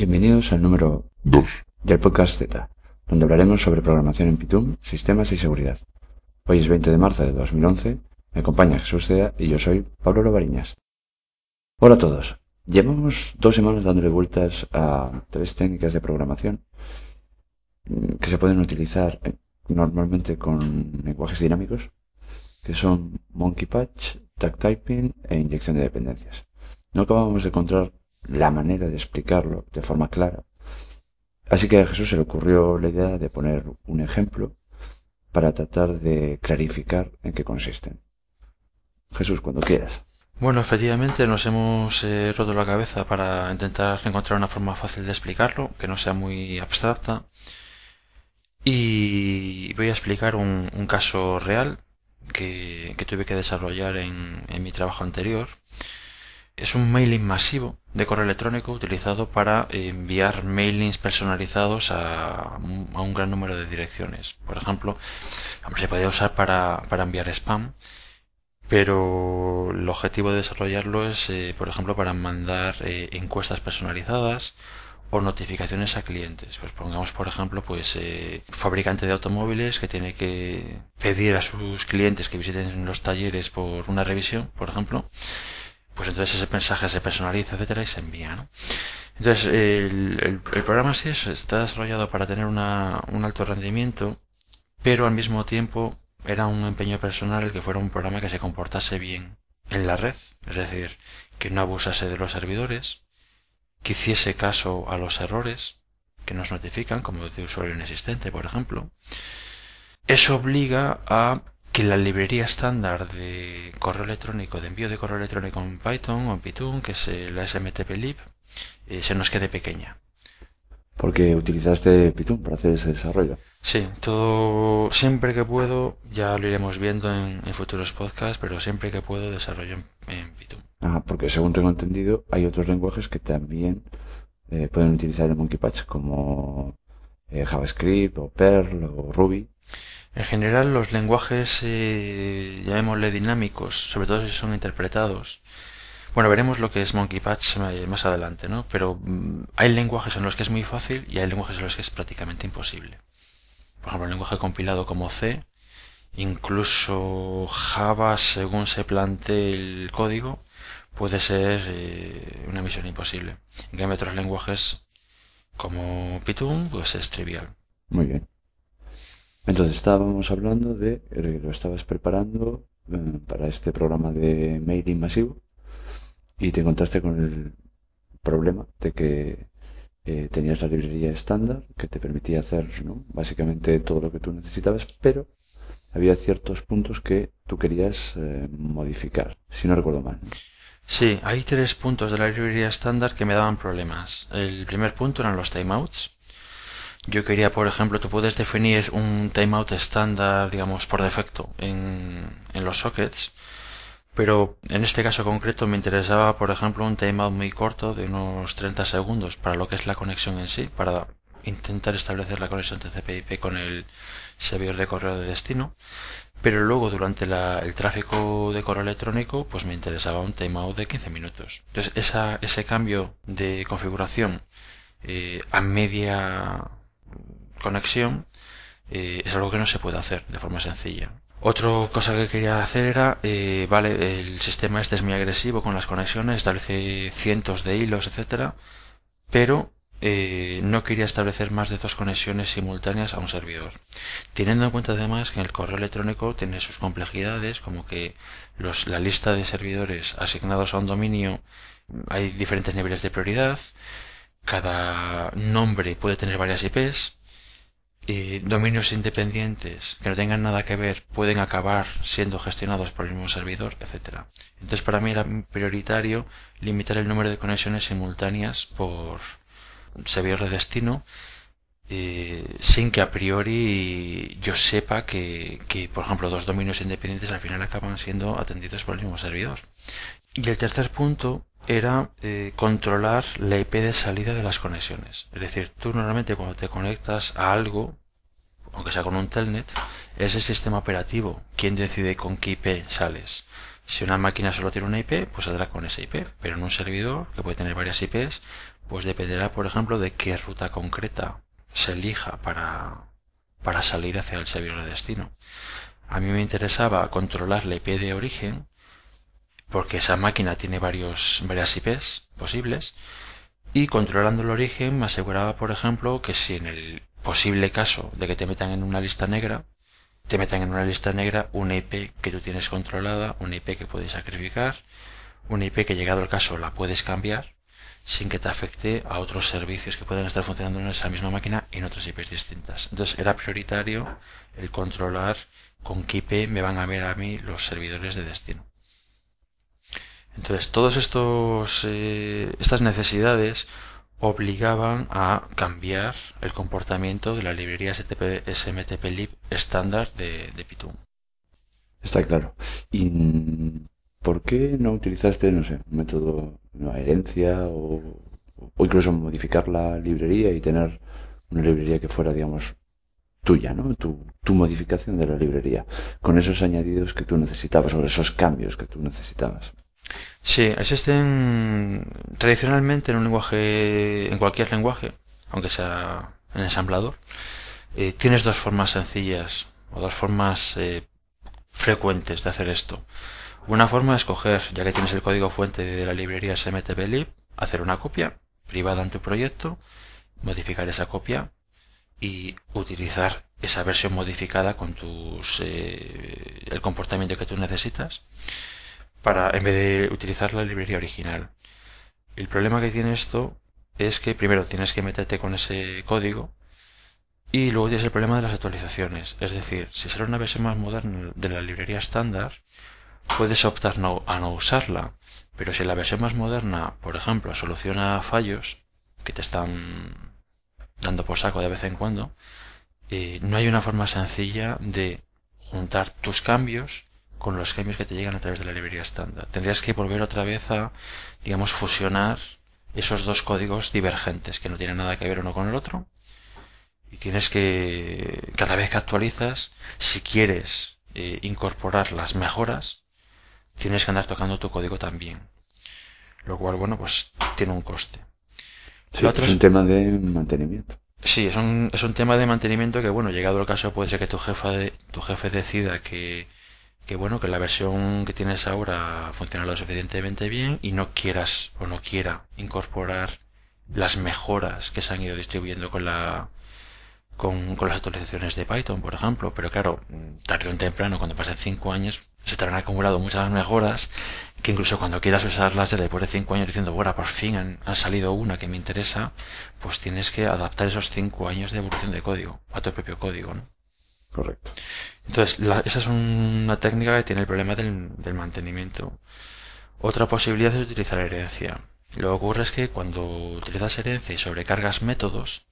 Bienvenidos al número 2. del podcast Z, donde hablaremos sobre programación en Python, sistemas y seguridad. Hoy es 20 de marzo de 2011, me acompaña Jesús Cea y yo soy Pablo Lovariñas. Hola a todos. Llevamos dos semanas dándole vueltas a tres técnicas de programación mm, que se pueden utilizar eh, normalmente con lenguajes dinámicos, que son Monkey Patch, Tag Typing e inyección de dependencias. No acabamos de encontrar la manera de explicarlo de forma clara. Así que a Jesús se le ocurrió la idea de poner un ejemplo para tratar de clarificar en qué consisten. Jesús, cuando quieras. Bueno, efectivamente nos hemos eh, roto la cabeza para intentar encontrar una forma fácil de explicarlo, que no sea muy abstracta. Y voy a explicar un, un caso real que, que, tuve que desarrollar en, en mi trabajo anterior es un mailing masivo de correo electrónico utilizado para enviar mailings personalizados a, un gran número de direcciones. Por ejemplo, se puede usar para, enviar spam, pero el objetivo de desarrollarlo es, eh, por ejemplo, para mandar eh, encuestas personalizadas o notificaciones a clientes. Pues pongamos, por ejemplo, pues eh, fabricante de automóviles que tiene que pedir a sus clientes que visiten los talleres por una revisión, por ejemplo pues entonces ese mensaje se personaliza, etcétera, y se envía. ¿no? Entonces, el, programa sí está desarrollado para tener un alto rendimiento, pero al mismo tiempo era un empeño personal el que fuera un programa que se comportase bien en la red, es decir, que no abusase de los servidores, que hiciese caso a los errores que nos notifican, como de usuario inexistente, por ejemplo. Eso obliga a que la librería estándar de correo electrónico, de envío de correo electrónico en Python o en Python, que es la SMTP-lib, eh, se nos quede pequeña. Porque utilizaste Python para hacer ese desarrollo. Sí, todo siempre que puedo, ya lo iremos viendo en, futuros podcasts, pero siempre que puedo desarrollo en, Python. Ah, porque según tengo entendido, hay otros lenguajes que también eh, pueden utilizar el Monkey Patch, como eh, JavaScript o Perl o Ruby. En general, los lenguajes, eh, llamémosle dinámicos, sobre todo si son interpretados. Bueno, veremos lo que es Monkey Patch más adelante, ¿no? Pero mm, hay lenguajes en los que es muy fácil y hay lenguajes en los que es prácticamente imposible. Por ejemplo, un lenguaje compilado como C, incluso Java, según se plantee el código, puede ser eh, una misión imposible. En cambio, otros lenguajes como Python, pues es trivial. Muy bien. Entonces estábamos hablando de que lo estabas preparando eh, para este programa de mailing masivo y te encontraste con el problema de que eh, tenías la librería estándar que te permitía hacer básicamente todo lo que tú necesitabas, pero había ciertos puntos que tú querías eh, modificar, si no recuerdo mal. Sí, hay tres puntos de la librería estándar que me daban problemas. El primer punto eran los timeouts yo quería, por ejemplo, tú puedes definir un timeout estándar, digamos, por defecto en, en los sockets, pero en este caso concreto me interesaba, por ejemplo, un timeout muy corto de unos 30 segundos para lo que es la conexión en sí, para intentar establecer la conexión TCP/IP con el servidor de correo de destino. Pero luego durante la, el tráfico de correo electrónico, pues me interesaba un timeout de 15 minutos. Entonces ese cambio de configuración eh, a media conexión eh, es algo que no se puede hacer de forma sencilla. Otra cosa que quería hacer era, eh, vale, el sistema este es muy agresivo con las conexiones, establece cientos de hilos, etcétera, pero no quería establecer más de dos conexiones simultáneas a un servidor. Teniendo en cuenta además que el correo electrónico tiene sus complejidades, como que los, la lista de servidores asignados a un dominio hay diferentes niveles de prioridad, cada nombre puede tener varias IPs, dominios independientes que no tengan nada que ver pueden acabar siendo gestionados por el mismo servidor, etcétera. Entonces para mí era prioritario limitar el número de conexiones simultáneas por servidor de destino eh, sin que a priori yo sepa que, que, por ejemplo, dos dominios independientes al final acaban siendo atendidos por el mismo servidor. Y el tercer punto era eh, controlar la IP de salida de las conexiones. Es decir, tú normalmente cuando te conectas a algo, aunque sea con un telnet, es el sistema operativo quien decide con qué IP sales. Si una máquina solo tiene una IP, pues saldrá con esa IP, pero en un servidor que puede tener varias IPs, pues dependerá, por ejemplo, de qué ruta concreta se elija para, para salir hacia el servidor de destino. A mí me interesaba controlar la IP de origen porque esa máquina tiene varios, varias IPs posibles y controlando el origen me aseguraba, por ejemplo, que si en el posible caso de que te metan en una lista negra, te metan en una lista negra una IP que tú tienes controlada, una IP que puedes sacrificar, una IP que llegado el caso la puedes cambiar sin que te afecte a otros servicios que pueden estar funcionando en esa misma máquina en otras IPs distintas. Entonces era prioritario el controlar con qué IP me van a ver a mí los servidores de destino. Entonces, todas eh, estas necesidades obligaban a cambiar el comportamiento de la librería STP, SMTP-lib estándar de, de. Está claro. ¿Y por qué no utilizaste, no sé, un método, una herencia o, o incluso modificar la librería y tener una librería que fuera, digamos, tuya, ¿no? Tu, tu modificación de la librería, con esos añadidos que tú necesitabas o esos cambios que tú necesitabas. Sí, existen tradicionalmente en un lenguaje, en cualquier lenguaje, aunque sea en ensamblador, eh, tienes dos formas sencillas o dos formas eh, frecuentes de hacer esto. Una forma es coger, ya que tienes el código fuente de la librería smtplib, hacer una copia privada en tu proyecto, modificar esa copia y utilizar esa versión modificada con tus eh, el comportamiento que tú necesitas para en vez de utilizar la librería original. El problema que tiene esto es que primero tienes que meterte con ese código y luego tienes el problema de las actualizaciones. Es decir, si sale una versión más moderna de la librería estándar, puedes optar no, a no usarla. Pero si la versión más moderna, por ejemplo, soluciona fallos que te están dando por saco de vez en cuando, eh, no hay una forma sencilla de juntar tus cambios con los cambios que te llegan a través de la librería estándar. Tendrías que volver otra vez a, digamos, fusionar esos dos códigos divergentes que no tienen nada que ver uno con el otro. Y tienes que, cada vez que actualizas, si quieres eh, incorporar las mejoras, tienes que andar tocando tu código también. Lo cual, bueno, pues tiene un coste. Sí, es un tema de mantenimiento. Sí, es un, es un tema de mantenimiento que, bueno, llegado el caso, puede ser que tu jefe, tu jefe decida que que bueno, que la versión que tienes ahora funciona lo suficientemente bien y no quieras o no quiera incorporar las mejoras que se han ido distribuyendo con la con, las actualizaciones de Python, por ejemplo. Pero claro, tarde o temprano, cuando pasen cinco años, se te habrán acumulado muchas mejoras que incluso cuando quieras usarlas después de cinco años diciendo, bueno, por fin han, ha salido una que me interesa, pues tienes que adaptar esos cinco años de evolución de código a tu propio código, ¿no? Correcto. Entonces, esa es una técnica que tiene el problema del, mantenimiento. Otra posibilidad es utilizar herencia. Lo que ocurre es que cuando utilizas herencia y sobrecargas métodos,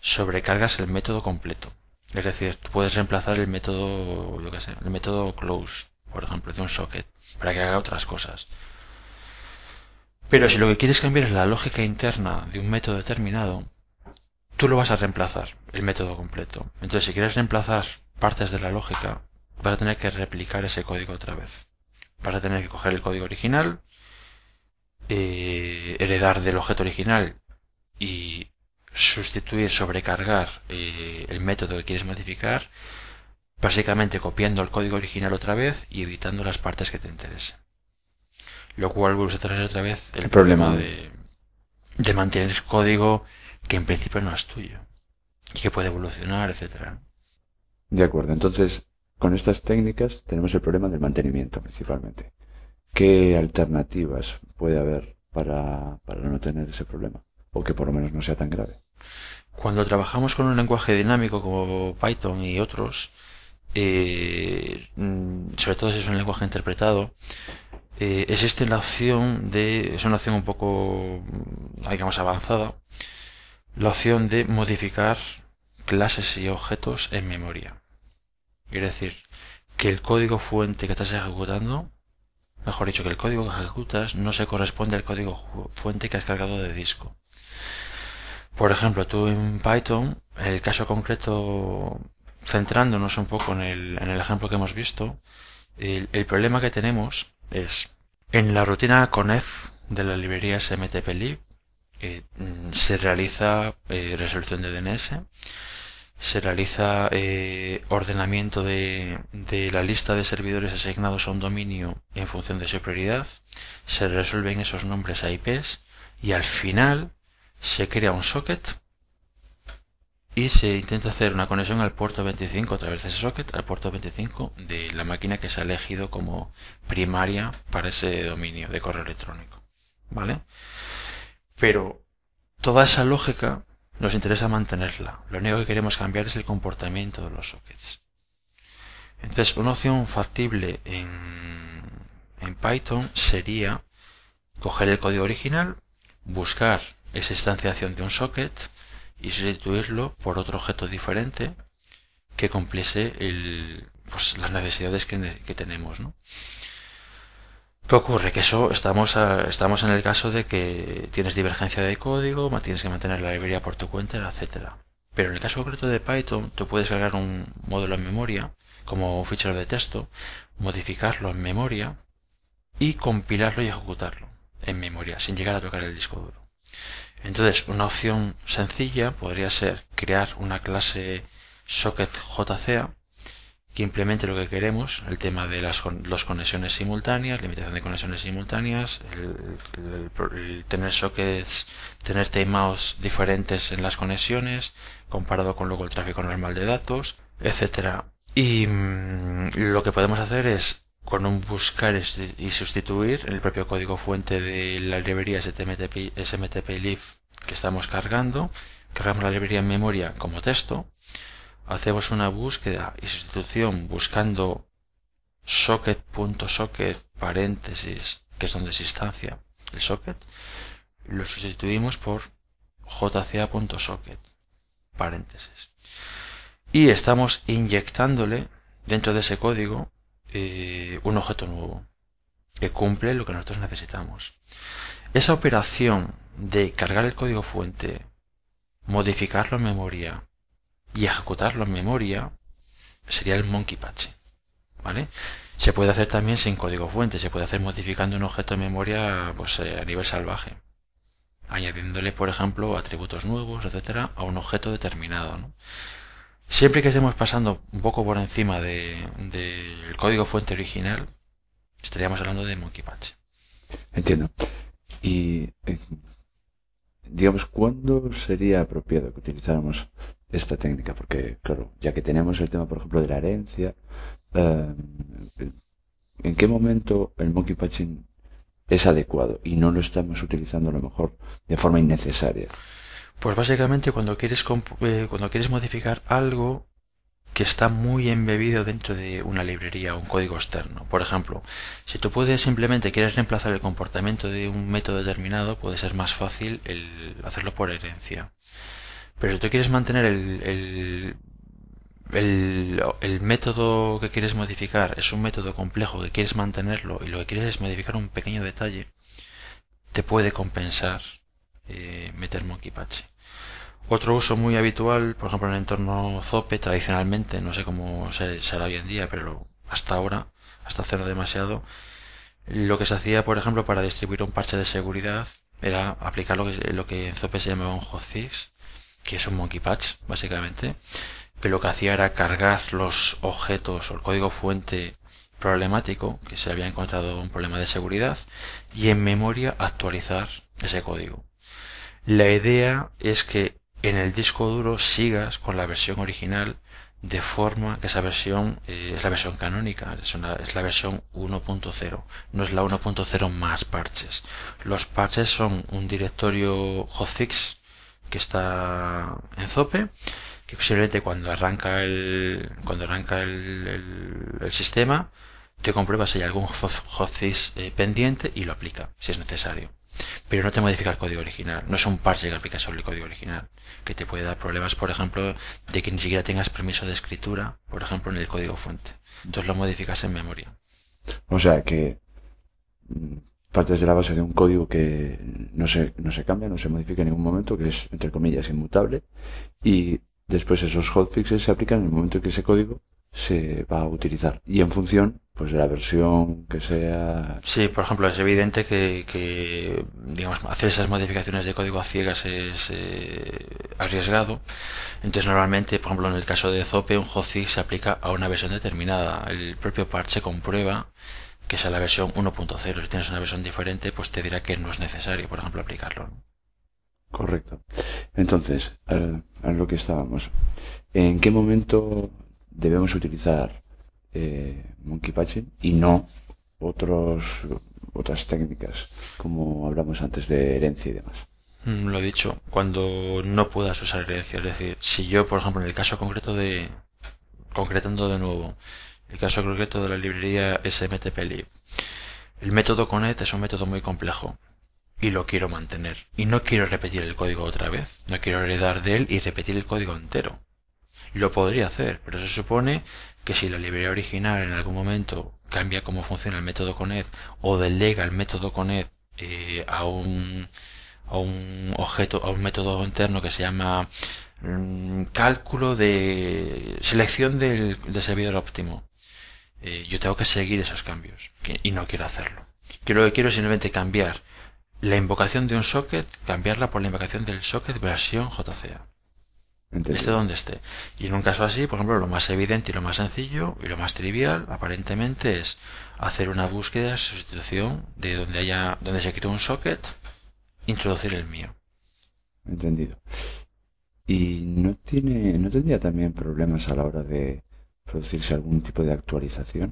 sobrecargas el método completo. Es decir, tú puedes reemplazar el método, yo qué sé, el método close, por ejemplo, de un socket, para que haga otras cosas. Pero si lo que quieres cambiar es la lógica interna de un método determinado, tú lo vas a reemplazar, el método completo. Entonces, si quieres reemplazar partes de la lógica, vas a tener que replicar ese código otra vez. Vas a tener que coger el código original, eh, heredar del objeto original y sustituir, sobrecargar eh, el método que quieres modificar, básicamente copiando el código original otra vez y editando las partes que te interesen. Lo cual vuelve a traer otra vez el, problema, de, de mantener el código que en principio no es tuyo y que puede evolucionar, etcétera. De acuerdo, entonces con estas técnicas tenemos el problema del mantenimiento principalmente. ¿Qué alternativas puede haber para, para no tener ese problema? O que por lo menos no sea tan grave. Cuando trabajamos con un lenguaje dinámico como Python y otros, eh, mm, sobre todo si es un lenguaje interpretado, eh, existe la opción de, es una opción un poco, digamos, avanzada, la opción de modificar clases y objetos en memoria. Es decir, que el código fuente que estás ejecutando, mejor dicho, que el código que ejecutas no se corresponde al código fuente que has cargado de disco. Por ejemplo, tú en Python, en el caso concreto, centrándonos un poco en el, en el ejemplo que hemos visto, el, el, problema que tenemos es en la rutina conez de la librería smtplib eh, se realiza eh, resolución de DNS, se realiza eh, ordenamiento de, de, la lista de servidores asignados a un dominio en función de su prioridad, se resuelven esos nombres a IPs y al final se crea un socket y se intenta hacer una conexión al puerto 25 a través de ese socket al puerto 25 de la máquina que se ha elegido como primaria para ese dominio de correo electrónico. ¿Vale? Pero toda esa lógica nos interesa mantenerla. Lo único que queremos cambiar es el comportamiento de los sockets. Entonces, una opción factible en, en Python sería coger el código original, buscar esa instanciación de un socket y sustituirlo por otro objeto diferente que cumpliese pues, las necesidades que, que tenemos. ¿no? ¿Qué ocurre? Que eso estamos, estamos en el caso de que tienes divergencia de código, tienes que mantener la librería por tu cuenta, etcétera. Pero en el caso concreto de Python, tú puedes cargar un módulo en memoria, como un fichero de texto, modificarlo en memoria y compilarlo y ejecutarlo en memoria, sin llegar a tocar el disco duro. Entonces, una opción sencilla podría ser crear una clase socketJCA que implemente lo que queremos, el tema de las los conexiones simultáneas, limitación de conexiones simultáneas, el, tener sockets, tener timeouts diferentes en las conexiones, comparado con luego el tráfico normal de datos, etcétera. Y mm, lo que podemos hacer es con un buscar y sustituir el propio código fuente de la librería SMTP, SMTP que estamos cargando, cargamos la librería en memoria como texto hacemos una búsqueda y sustitución buscando socket.socket paréntesis, que es donde se instancia el socket, lo sustituimos por jca.socket paréntesis. Y estamos inyectándole dentro de ese código eh, un objeto nuevo que cumple lo que nosotros necesitamos. Esa operación de cargar el código fuente, modificarlo en memoria y ejecutarlo en memoria sería el monkey patch. ¿vale? Se puede hacer también sin código fuente, se puede hacer modificando un objeto de memoria pues, eh, a nivel salvaje, añadiéndole, por ejemplo, atributos nuevos, etcétera, a un objeto determinado. ¿no? Siempre que estemos pasando un poco por encima del de, código fuente original, estaríamos hablando de monkey patch. Entiendo. Y eh, digamos, ¿cuándo sería apropiado que utilizáramos esta técnica, porque claro, ya que tenemos el tema, por ejemplo, de la herencia, eh, ¿en qué momento el monkey patching es adecuado y no lo estamos utilizando a lo mejor de forma innecesaria? Pues básicamente cuando quieres eh, cuando quieres modificar algo que está muy embebido dentro de una librería o un código externo. Por ejemplo, si tú puedes simplemente quieres reemplazar el comportamiento de un método determinado, puede ser más fácil el hacerlo por herencia. Pero si tú quieres mantener el, el, método que quieres modificar es un método complejo que quieres mantenerlo y lo que quieres es modificar un pequeño detalle, te puede compensar eh, meter monkey patch. Otro uso muy habitual, por ejemplo en el entorno Zope, tradicionalmente, no sé cómo será hoy en día, pero hasta ahora, hasta hace no demasiado, lo que se hacía, por ejemplo, para distribuir un parche de seguridad era aplicar lo que, lo que en Zope se llamaba un hotfix, que es un monkey patch, básicamente, que lo que hacía era cargar los objetos o el código fuente problemático, que se había encontrado un problema de seguridad, y en memoria actualizar ese código. La idea es que en el disco duro sigas con la versión original de forma que esa versión eh, es la versión canónica, es, es la versión 1.0, no es la 1.0 más parches. Los parches son un directorio hotfix que está en Zope, que posiblemente cuando arranca el, cuando arranca el, sistema, te comprueba si hay algún hotfix eh, pendiente y lo aplica, si es necesario. Pero no te modifica el código original, no es un parche que aplica sobre el código original, que te puede dar problemas, por ejemplo, de que ni siquiera tengas permiso de escritura, por ejemplo, en el código fuente. Entonces lo modificas en memoria. O sea que partes de la base de un código que no se, no se cambia, no se modifica en ningún momento, que es, entre comillas, inmutable, y después esos hotfixes se aplican en el momento en que ese código se va a utilizar y en función pues de la versión que sea. Sí, por ejemplo, es evidente que, que digamos, hacer esas modificaciones de código a ciegas es eh, arriesgado. Entonces, normalmente, por ejemplo, en el caso de Zope, un hotfix se aplica a una versión determinada. El propio parche comprueba que sea la versión 1.0. Si tienes una versión diferente, pues te dirá que no es necesario, por ejemplo, aplicarlo. Correcto. Entonces, a lo que estábamos. ¿En qué momento debemos utilizar eh, monkey patching y no otros otras técnicas como hablamos antes de herencia y demás. Mm, lo he dicho, cuando no puedas usar herencia, es decir, si yo, por ejemplo, en el caso concreto de, concretando de nuevo, el caso concreto de la librería SMTPlib, el método connect es un método muy complejo y lo quiero mantener. Y no quiero repetir el código otra vez, no quiero heredar de él y repetir el código entero. Lo podría hacer, pero se supone que si la librería original en algún momento cambia cómo funciona el método connect o delega el método connect eh, a un a un objeto a un método interno que se llama mm, cálculo de selección del, servidor óptimo eh, yo tengo que seguir esos cambios y no quiero hacerlo quiero que quiero es simplemente cambiar la invocación de un socket cambiarla por la invocación del socket versión JCA esté donde esté. Y en un caso así, por ejemplo, lo más evidente y lo más sencillo y lo más trivial, aparentemente, es hacer una búsqueda de sustitución de donde haya, donde se crea un socket, introducir el mío. Entendido. Y no tiene, no tendría también problemas a la hora de producirse algún tipo de actualización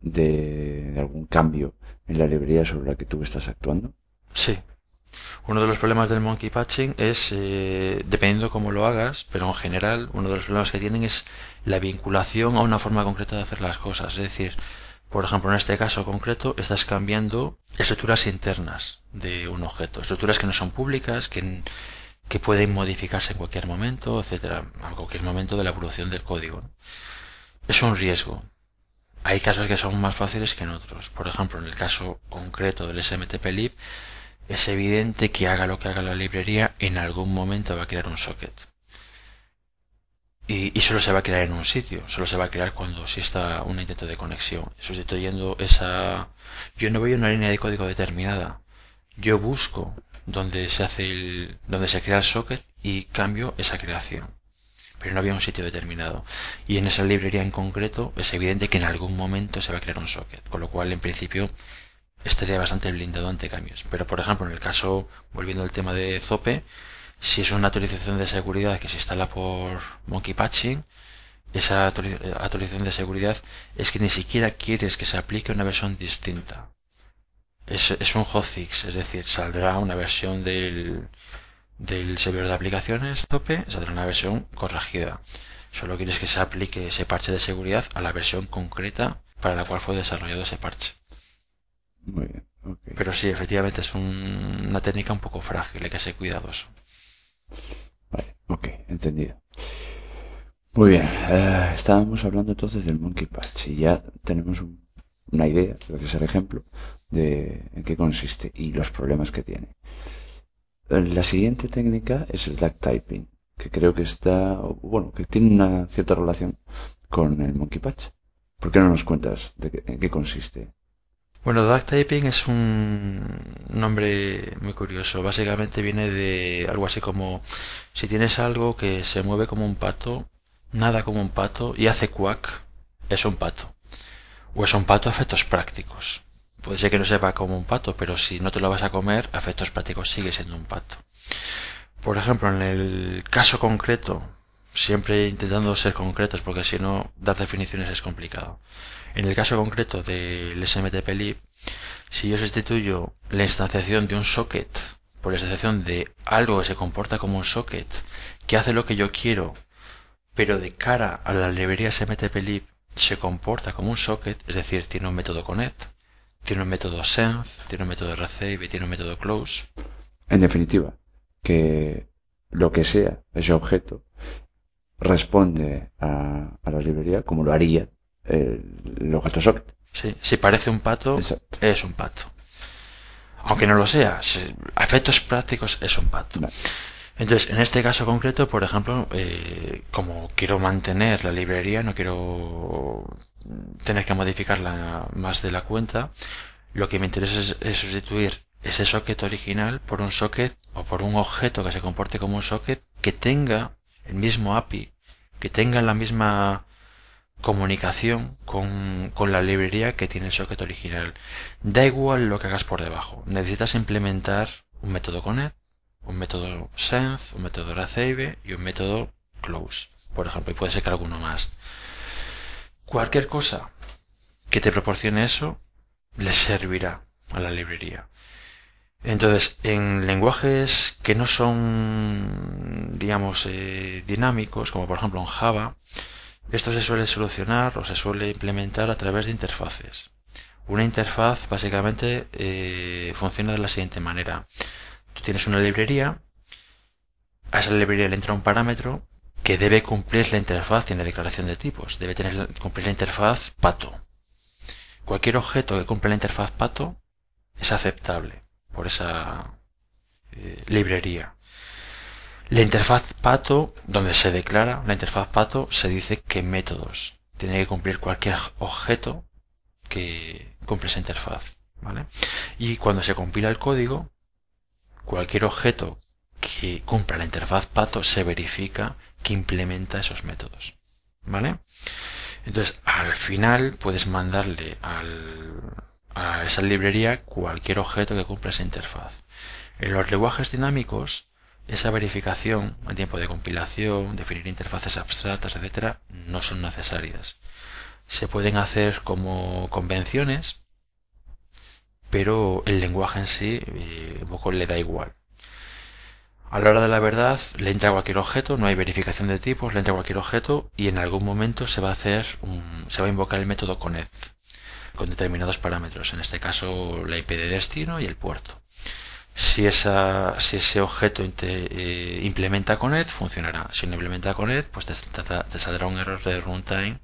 de algún cambio en la librería sobre la que tú estás actuando. Sí, uno de los problemas del monkey patching es, eh, dependiendo cómo lo hagas, pero en general, uno de los problemas que tienen es la vinculación a una forma concreta de hacer las cosas. Es decir, por ejemplo, en este caso concreto, estás cambiando estructuras internas de un objeto, estructuras que no son públicas, que, que pueden modificarse en cualquier momento, etcétera, en cualquier momento de la evolución del código. Es un riesgo. Hay casos que son más fáciles que en otros. Por ejemplo, en el caso concreto del SMTP-lib, es evidente que haga lo que haga la librería, en algún momento va a crear un socket. Y, solo se va a crear en un sitio, solo se va a crear cuando exista un intento de conexión, sustituyendo esa... Yo no a una línea de código determinada, yo busco donde se hace el, donde se crea el socket y cambio esa creación. Pero no había un sitio determinado. Y en esa librería en concreto es evidente que en algún momento se va a crear un socket, con lo cual en principio estaría bastante blindado ante cambios. Pero, por ejemplo, en el caso, volviendo al tema de Zope, si es una actualización de seguridad que se instala por Monkey Patching, esa actualización de seguridad es que ni siquiera quieres que se aplique una versión distinta. Es, es un hotfix, es decir, saldrá una versión del, del servidor de aplicaciones Zope, saldrá una versión corregida. Solo quieres que se aplique ese parche de seguridad a la versión concreta para la cual fue desarrollado ese parche. Muy bien. Pero sí, efectivamente es una técnica un poco frágil, hay que ser cuidadoso. Vale, ok, entendido. Muy bien, eh, estábamos hablando entonces del Monkey Patch y ya tenemos una idea, gracias al ejemplo, de en qué consiste y los problemas que tiene. La siguiente técnica es el duck typing, que creo que está, bueno, que tiene una cierta relación con el Monkey Patch. ¿Por qué no nos cuentas de en qué consiste? Bueno, duck typing es un nombre muy curioso. Básicamente viene de algo así como si tienes algo que se mueve como un pato, nada como un pato y hace quack, es un pato. O es un pato a efectos prácticos. Puede ser que no sepa como un pato, pero si no te lo vas a comer, a efectos prácticos sigue siendo un pato. Por ejemplo, en el caso concreto, siempre intentando ser concretos porque si no, dar definiciones es complicado. En el caso concreto del SMTP-lib, si yo sustituyo la instanciación de un socket por la instanciación de algo que se comporta como un socket, que hace lo que yo quiero, pero de cara a la librería SMTP-lib se comporta como un socket, es decir, tiene un método connect, tiene un método sense, tiene un método receive tiene un método close. En definitiva, que lo que sea ese objeto responde a, a la librería como lo haría el gato socket. Sí, si parece un pato, es un pato. Aunque no lo sea, a efectos prácticos es un pato. Entonces, en este caso concreto, por ejemplo, eh, como quiero mantener la librería, no quiero tener que modificarla más de la cuenta, lo que me interesa es, sustituir ese socket original por un socket o por un objeto que se comporte como un socket que tenga el mismo API, que tenga la misma comunicación con, con, la librería que tiene el socket original. Da igual lo que hagas por debajo. Necesitas implementar un método connect un método sense, un método receive y un método close, por ejemplo, y puede ser que alguno más. Cualquier cosa que te proporcione eso le servirá a la librería. Entonces, en lenguajes que no son, digamos, eh, dinámicos, como por ejemplo en Java, esto se suele solucionar o se suele implementar a través de interfaces. Una interfaz básicamente eh, funciona de la siguiente manera. Tú tienes una librería, a esa librería le entra un parámetro que debe cumplir la interfaz, tiene declaración de tipos, debe tener, cumplir la interfaz pato. Cualquier objeto que cumple la interfaz pato es aceptable por esa eh, librería. La interfaz pato, donde se declara la interfaz pato, se dice que métodos tiene que cumplir cualquier objeto que cumple esa interfaz. ¿vale? Y cuando se compila el código, cualquier objeto que cumpla la interfaz pato se verifica que implementa esos métodos. ¿Vale? Entonces, al final puedes mandarle a esa librería cualquier objeto que cumpla esa interfaz. En los lenguajes dinámicos, esa verificación en tiempo de compilación, definir interfaces abstractas, etcétera, no son necesarias. Se pueden hacer como convenciones pero el lenguaje en sí eh, un poco le da igual. A la hora de la verdad le entra cualquier objeto, no hay verificación de tipos, le entra cualquier objeto y en algún momento se va a hacer se va a invocar el método connect con determinados parámetros, en este caso la IP de destino y el puerto. Si, esa, si ese objeto eh, implementa connect, funcionará. Si no implementa connect, pues te, te, saldrá un error de runtime,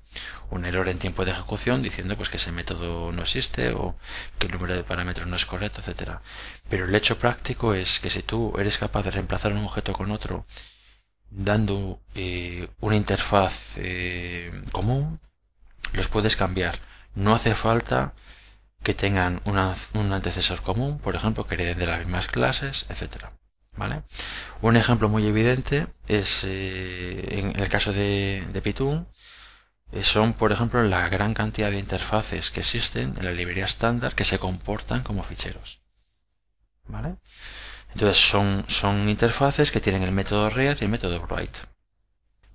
un error en tiempo de ejecución diciendo pues que ese método no existe o que el número de parámetros no es correcto, etcétera. Pero el hecho práctico es que si tú eres capaz de reemplazar un objeto con otro dando eh, una interfaz eh, común, los puedes cambiar. No hace falta que tengan un antecesor común, por ejemplo, que hereden de las mismas clases, etcétera. ¿Vale? Un ejemplo muy evidente es eh, en el caso de, de eh, son, por ejemplo, la gran cantidad de interfaces que existen en la librería estándar que se comportan como ficheros. ¿Vale? Entonces son interfaces que tienen el método read y el método write.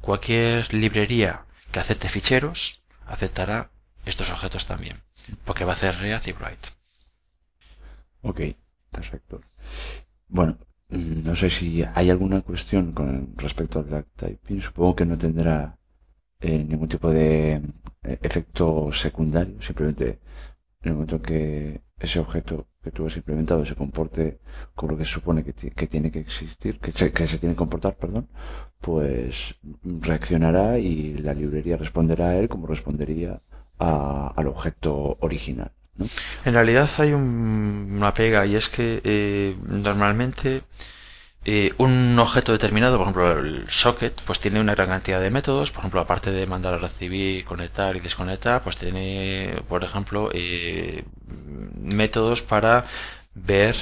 Cualquier librería que acepte ficheros aceptará estos objetos también, porque va a hacer React y Write. Ok, perfecto. Bueno, mm, no sé si hay alguna cuestión con respecto al typing. Supongo que no tendrá eh, ningún tipo de eh, efecto secundario. Simplemente en el momento que ese objeto que tú has implementado se comporte como lo que se supone que, tiene que existir, que se, que se tiene que comportar, perdón, pues reaccionará y la librería responderá a él como respondería al objeto original. En realidad hay una pega y es que eh, normalmente eh, un objeto determinado, por ejemplo el socket, pues tiene una gran cantidad de métodos, por ejemplo aparte de mandar a recibir, conectar y desconectar, pues tiene, por ejemplo, eh, métodos para ver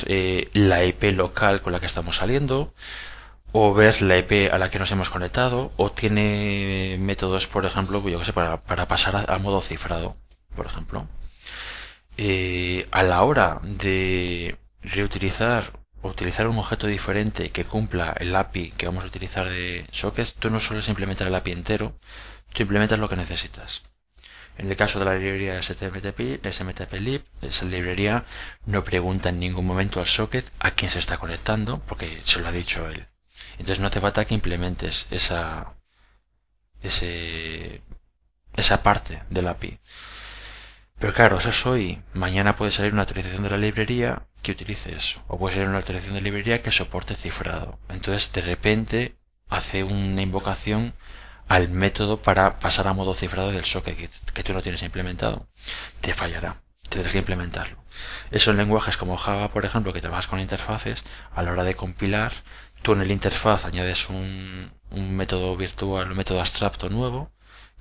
la IP local con la que estamos saliendo, o ver la IP a la que nos hemos conectado o tiene métodos, por ejemplo, yo que sé, para, pasar a, modo cifrado, por ejemplo. Eh, a la hora de reutilizar o utilizar un objeto diferente que cumpla el API que vamos a utilizar de sockets, tú no sueles implementar el API entero, tú implementas lo que necesitas. En el caso de la librería SMTP, SMTP-lib, esa librería no pregunta en ningún momento al socket a quién se está conectando, porque se lo ha dicho él. Entonces no hace falta que implementes esa, ese, esa parte del API. Pero claro, eso es hoy. Mañana puede salir una actualización de la librería que utilice eso. O puede salir una actualización de la librería que soporte cifrado. Entonces de repente hace una invocación al método para pasar a modo cifrado del socket que, que tú no tienes implementado. Te fallará. Tendrás que implementarlo. Eso en lenguajes como Java, por ejemplo, que trabajas con interfaces, a la hora de compilar, tú en el interfaz añades un, método virtual, un método abstracto nuevo,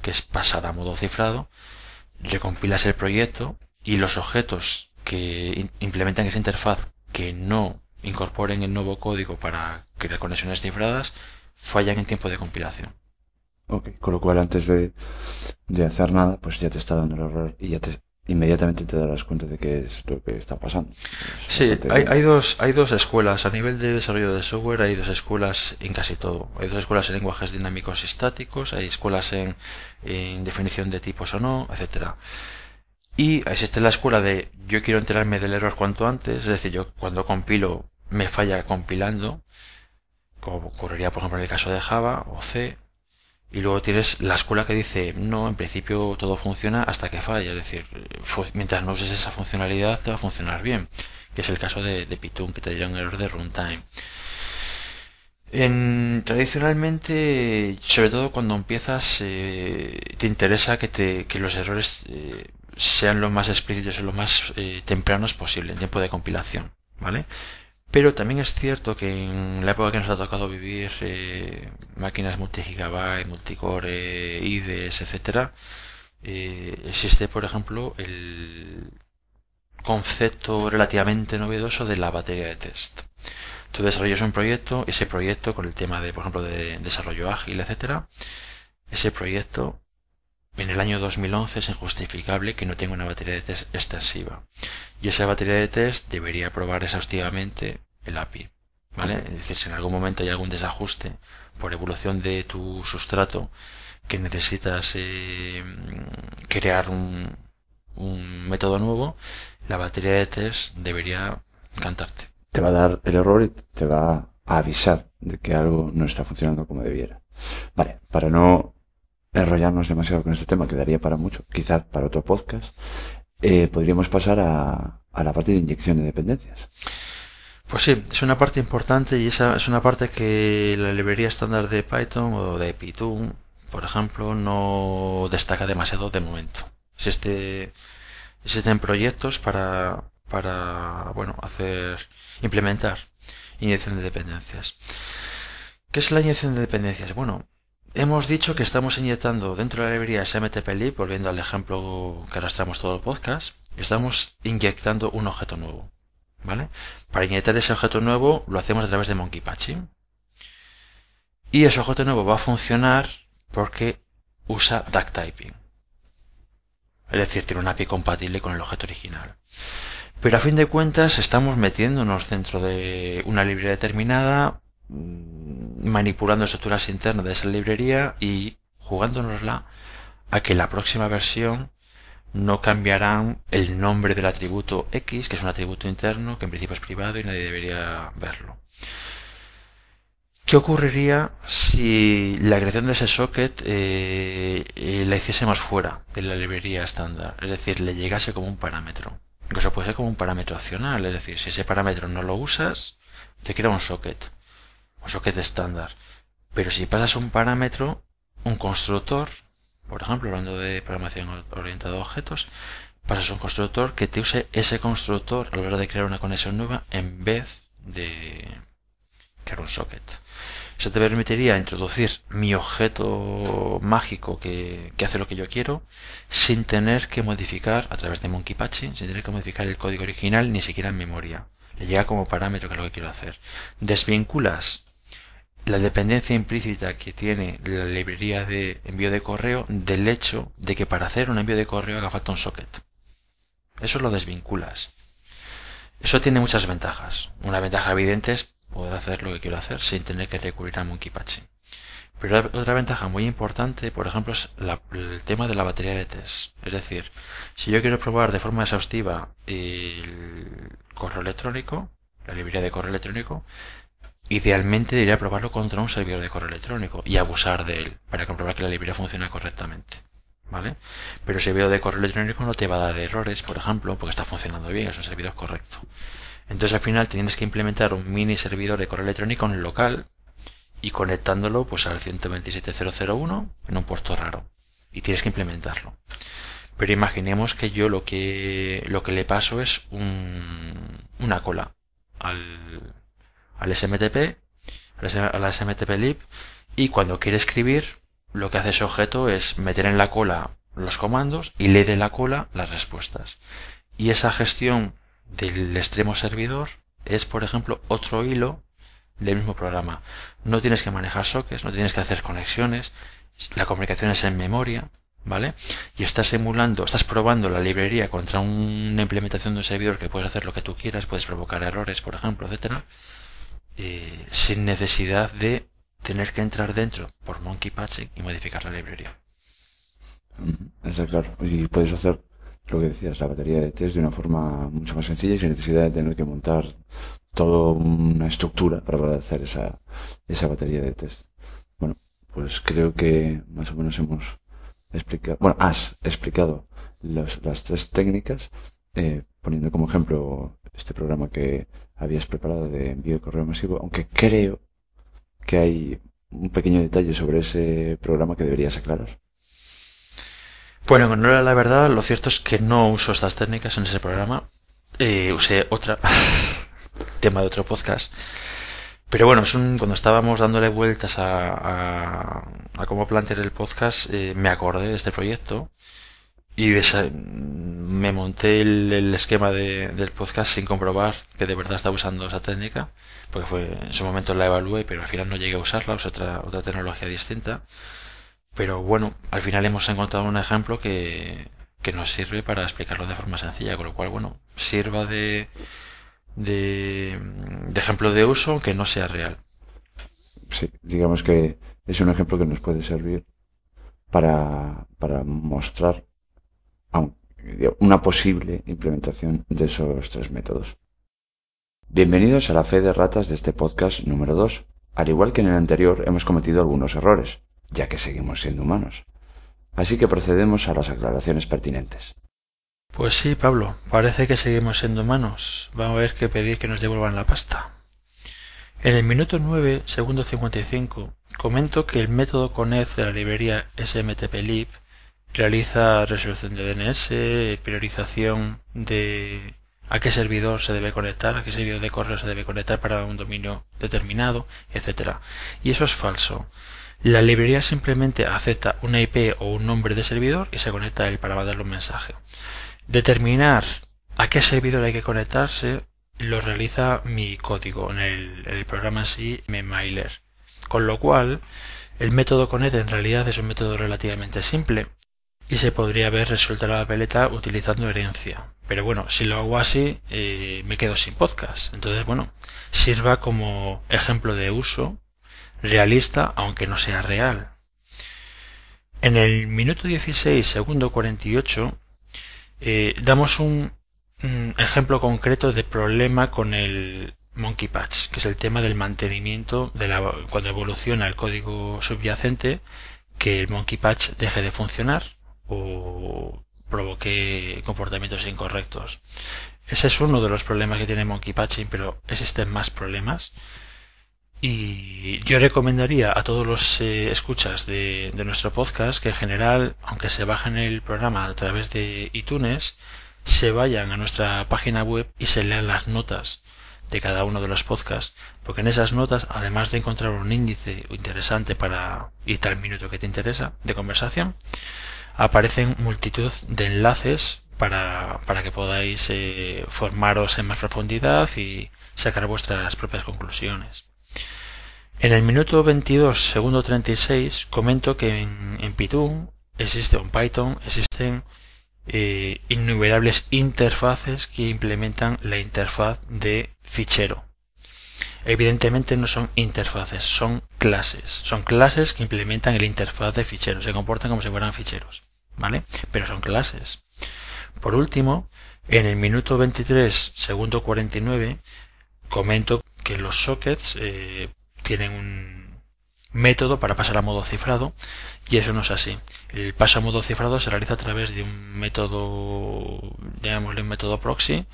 que es pasar a modo cifrado, recompilas el proyecto y los objetos que implementan esa interfaz que no incorporen el nuevo código para crear conexiones cifradas fallan en tiempo de compilación. Ok, con lo cual antes de, de hacer nada, pues ya te está dando el error y ya te, inmediatamente te darás cuenta de qué es lo que está pasando. sí, hay, hay, dos, hay dos escuelas. A nivel de desarrollo de software hay dos escuelas en casi todo. Hay dos escuelas en lenguajes dinámicos y estáticos, hay escuelas en, en definición de tipos o no, etcétera. Y existe la escuela de yo quiero enterarme del error cuanto antes, es decir, yo cuando compilo me falla compilando, como ocurriría por ejemplo en el caso de Java o C, y luego tienes la escuela que dice, no, en principio todo funciona hasta que falla. Es decir, mientras no uses esa funcionalidad te va a funcionar bien. Que es el caso de, de que te dirá un error de runtime. En, tradicionalmente, sobre todo cuando empiezas, eh, te interesa que, te, que los errores eh, sean lo más explícitos y lo más eh, tempranos posible en tiempo de compilación. ¿Vale? Pero también es cierto que en la época que nos ha tocado vivir eh, máquinas multi-gigabyte, multicore, IDEs, etcétera, eh, existe, por ejemplo, el concepto relativamente novedoso de la batería de test. Tú desarrollas un proyecto, ese proyecto con el tema de, por ejemplo, de desarrollo ágil, etcétera, ese proyecto en el año 2011 es injustificable que no tenga una batería de test extensiva. Y esa batería de test debería probar exhaustivamente el API. ¿Vale? Es decir, si en algún momento hay algún desajuste por evolución de tu sustrato que necesitas eh, crear un, método nuevo, la batería de test debería cantarte. Te va a dar el error y te va a avisar de que algo no está funcionando como debiera. Vale, para no enrollarnos demasiado con este tema, quedaría para mucho, quizás para otro podcast, eh, podríamos pasar a, a la parte de inyección de dependencias. Pues sí, es una parte importante y esa es una parte que la librería estándar de Python o de Python, por ejemplo, no destaca demasiado de momento. Existe, existen proyectos para, para bueno, hacer, implementar inyección de dependencias. ¿Qué es la inyección de dependencias? Bueno, Hemos dicho que estamos inyectando dentro de la librería SMTPLib, volviendo al ejemplo que arrastramos todo el podcast, estamos inyectando un objeto nuevo. Para inyectar ese objeto nuevo lo hacemos a través de Monkey Patching. Y ese objeto nuevo va a funcionar porque usa duck typing. Es decir, tiene una API compatible con el objeto original. Pero a fin de cuentas estamos metiéndonos dentro de una librería determinada, Mm, manipulando estructuras internas de esa librería y jugándonosla a que la próxima versión no cambiarán el nombre del atributo X, que es un atributo interno, que en principio es privado y nadie debería verlo. ¿Qué ocurriría si la creación de ese socket eh, eh, la hiciésemos fuera de la librería estándar? Es decir, le llegase como un parámetro. Incluso puede ser como un parámetro opcional, es decir, si ese parámetro no lo usas, te crea un socket un socket estándar. Pero si pasas un parámetro, un constructor, por ejemplo, hablando de programación orientada a objetos, pasas un constructor que te use ese constructor a la hora de crear una conexión nueva en vez de crear un socket. Eso te permitiría introducir mi objeto mágico que, hace lo que yo quiero sin tener que modificar a través de Monkey Patching, sin tener que modificar el código original ni siquiera en memoria. Le llega como parámetro que es lo que quiero hacer. Desvinculas la dependencia implícita que tiene la librería de envío de correo del hecho de que para hacer un envío de correo haga falta un socket. Eso lo desvinculas. Eso tiene muchas ventajas. Una ventaja evidente es poder hacer lo que quiero hacer sin tener que recurrir a Monkey Patching. Pero otra ventaja muy importante, por ejemplo, es el tema de la batería de test. Es decir, si yo quiero probar de forma exhaustiva el correo electrónico, la librería de correo electrónico, Idealmente debería probarlo contra un servidor de correo electrónico y abusar de él para comprobar que la librería funciona correctamente. ¿Vale? Pero el servidor de correo electrónico no te va a dar errores, por ejemplo, porque está funcionando bien, es un servidor correcto. Entonces al final tienes que implementar un mini servidor de correo electrónico en local y conectándolo pues al 127.001 en un puerto raro. Y tienes que implementarlo. Pero imaginemos que yo lo que, lo que le paso es un, una cola al, al SMTP a la smtplib y cuando quiere escribir lo que hace ese objeto es meter en la cola los comandos y lee de la cola las respuestas. Y esa gestión del extremo servidor es, por ejemplo, otro hilo del mismo programa. No tienes que manejar sockets, no tienes que hacer conexiones, la comunicación es en memoria, ¿vale? Y estás emulando, estás probando la librería contra una implementación de un servidor que puedes hacer lo que tú quieras, puedes provocar errores, por ejemplo, etcétera, eh, sin necesidad de tener que entrar dentro por monkey patching y modificar la librería. Está claro. Y puedes hacer lo que decías, la batería de test de una forma mucho más sencilla y sin necesidad de tener que montar toda una estructura para poder hacer esa, esa batería de test. Bueno, pues creo que más o menos hemos explicado, bueno, has explicado las tres técnicas, eh, poniendo como ejemplo este programa que habías preparado de envío de correo masivo, aunque creo que hay un pequeño detalle sobre ese programa que deberías aclarar. Bueno, no era la verdad, lo cierto es que no uso estas técnicas en ese programa. Eh, usé otra, tema de otro podcast. Pero bueno, es un, cuando estábamos dándole vueltas a, a, cómo plantear el podcast, eh, me acordé de este proyecto y me monté el, esquema del podcast sin comprobar que de verdad estaba usando esa técnica, porque fue en su momento la evalué, pero al final no llegué a usarla, usé otra, otra tecnología distinta. Pero bueno, al final hemos encontrado un ejemplo que, que nos sirve para explicarlo de forma sencilla, con lo cual, bueno, sirva de, de, ejemplo de uso aunque no sea real. Sí, digamos que es un ejemplo que nos puede servir para, para mostrar una posible implementación de esos tres métodos. Bienvenidos a la fe de ratas de este podcast número 2. Al igual que en el anterior, hemos cometido algunos errores ya que seguimos siendo humanos. Así que procedemos a las aclaraciones pertinentes. Pues sí, Pablo, parece que seguimos siendo humanos. Vamos a ver que pedir que nos devuelvan la pasta. En el minuto 9, segundo 55, comento que el método conez de la librería smtplib realiza resolución de DNS, priorización de a qué servidor se debe conectar, a qué servidor de correo se debe conectar para un dominio determinado, etc. Y eso es falso. La librería simplemente acepta una IP o un nombre de servidor y se conecta a él para mandarle un mensaje. Determinar a qué servidor hay que conectarse lo realiza mi código en el, programa en sí, Mailer. Con lo cual, el método connect en realidad es un método relativamente simple y se podría haber resuelto la papeleta utilizando herencia. Pero bueno, si lo hago así, eh, me quedo sin podcast. Entonces, bueno, sirva como ejemplo de uso realista aunque no sea real. En el minuto 16, segundo 48, eh, damos un, ejemplo concreto de problema con el Monkey Patch, que es el tema del mantenimiento de la, cuando evoluciona el código subyacente, que el Monkey Patch deje de funcionar o provoque comportamientos incorrectos. Ese es uno de los problemas que tiene Monkey Patching, pero existen más problemas. Y yo recomendaría a todos los eh, escuchas de, nuestro podcast que en general, aunque se bajen el programa a través de iTunes, se vayan a nuestra página web y se lean las notas de cada uno de los podcasts, porque en esas notas, además de encontrar un índice interesante para ir tal minuto que te interesa de conversación, aparecen multitud de enlaces para, para que podáis eh, formaros en más profundidad y sacar vuestras propias conclusiones. En el minuto 22, segundo 36, comento que en, Python existe, en Python existen eh, innumerables interfaces que implementan la interfaz de fichero. Evidentemente no son interfaces, son clases. Son clases que implementan el interfaz de fichero. Se comportan como si fueran ficheros. ¿Vale? Pero son clases. Por último, en el minuto 23, segundo 49, comento que los sockets eh, tienen un método para pasar a modo cifrado y eso no es así. El paso a modo cifrado se realiza a través de un método, llamémosle un método proxy,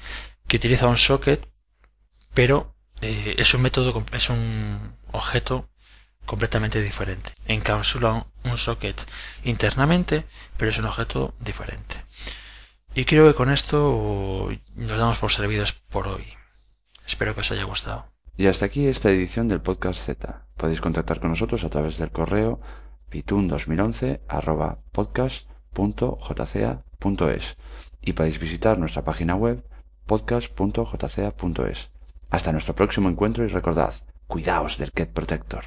que utiliza un socket, pero eh, es un método, es un objeto completamente diferente. Encapsula un socket internamente, pero es un objeto diferente. Y creo que con esto nos damos por servidos por hoy. Espero que os haya gustado. Y hasta aquí esta edición del podcast Z. Podéis contactar con nosotros a través del correo pitun2011 y podéis visitar nuestra página web podcast.jca.es. Hasta nuestro próximo encuentro y recordad, cuidaos del Cat Protector.